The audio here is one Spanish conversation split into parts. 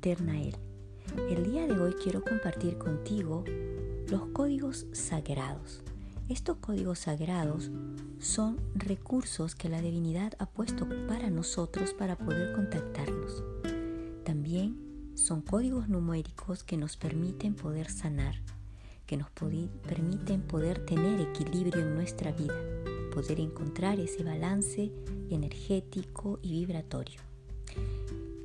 El día de hoy quiero compartir contigo los códigos sagrados. Estos códigos sagrados son recursos que la divinidad ha puesto para nosotros para poder contactarnos. También son códigos numéricos que nos permiten poder sanar, que nos permiten poder tener equilibrio en nuestra vida, poder encontrar ese balance energético y vibratorio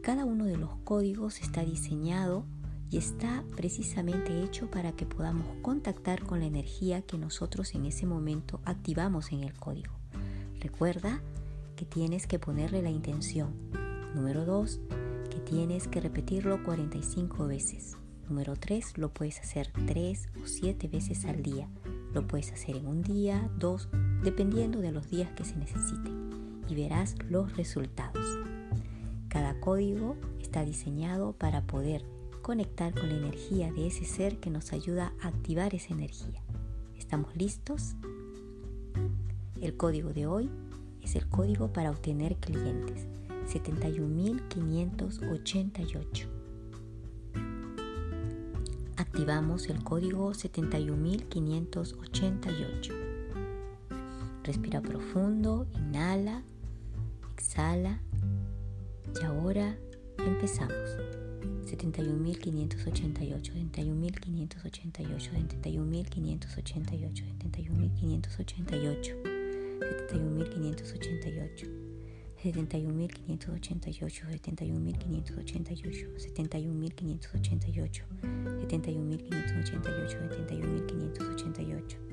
cada uno de los códigos está diseñado y está precisamente hecho para que podamos contactar con la energía que nosotros en ese momento activamos en el código. Recuerda que tienes que ponerle la intención. Número 2, que tienes que repetirlo 45 veces. Número 3, lo puedes hacer 3 o 7 veces al día. Lo puedes hacer en un día, dos, dependiendo de los días que se necesiten. Y verás los resultados. Cada código está diseñado para poder conectar con la energía de ese ser que nos ayuda a activar esa energía. ¿Estamos listos? El código de hoy es el código para obtener clientes, 71.588. Activamos el código 71588. Respira profundo, inhala, exhala. Y ahora empezamos. 71.588, 71.588, 71.588, 71.588, 71.588. 71.588, 71.588, 71.588, 71.588, 71.588.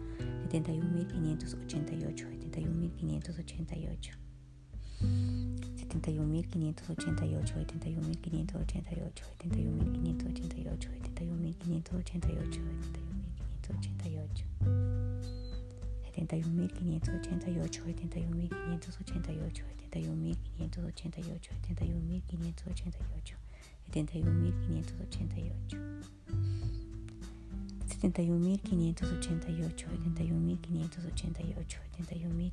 71.588, 71.588. 71.588, 71.588, 71.588, 71.588, 71.588, 71.588, 71.588, 71.588, 71.588, 71.588. 71.588, 71.588, 71.588,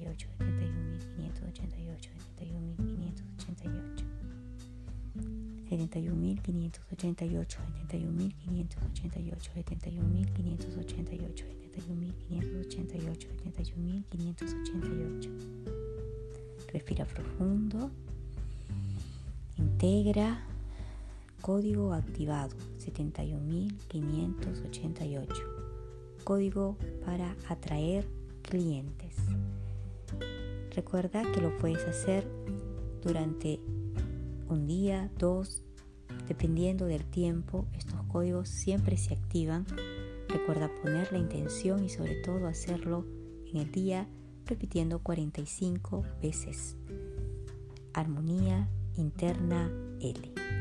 71.588, 71.588. 71.588, 71.588, 71.588, Código activado 71.588. Código para atraer clientes. Recuerda que lo puedes hacer durante un día, dos, dependiendo del tiempo. Estos códigos siempre se activan. Recuerda poner la intención y sobre todo hacerlo en el día repitiendo 45 veces. Armonía interna L.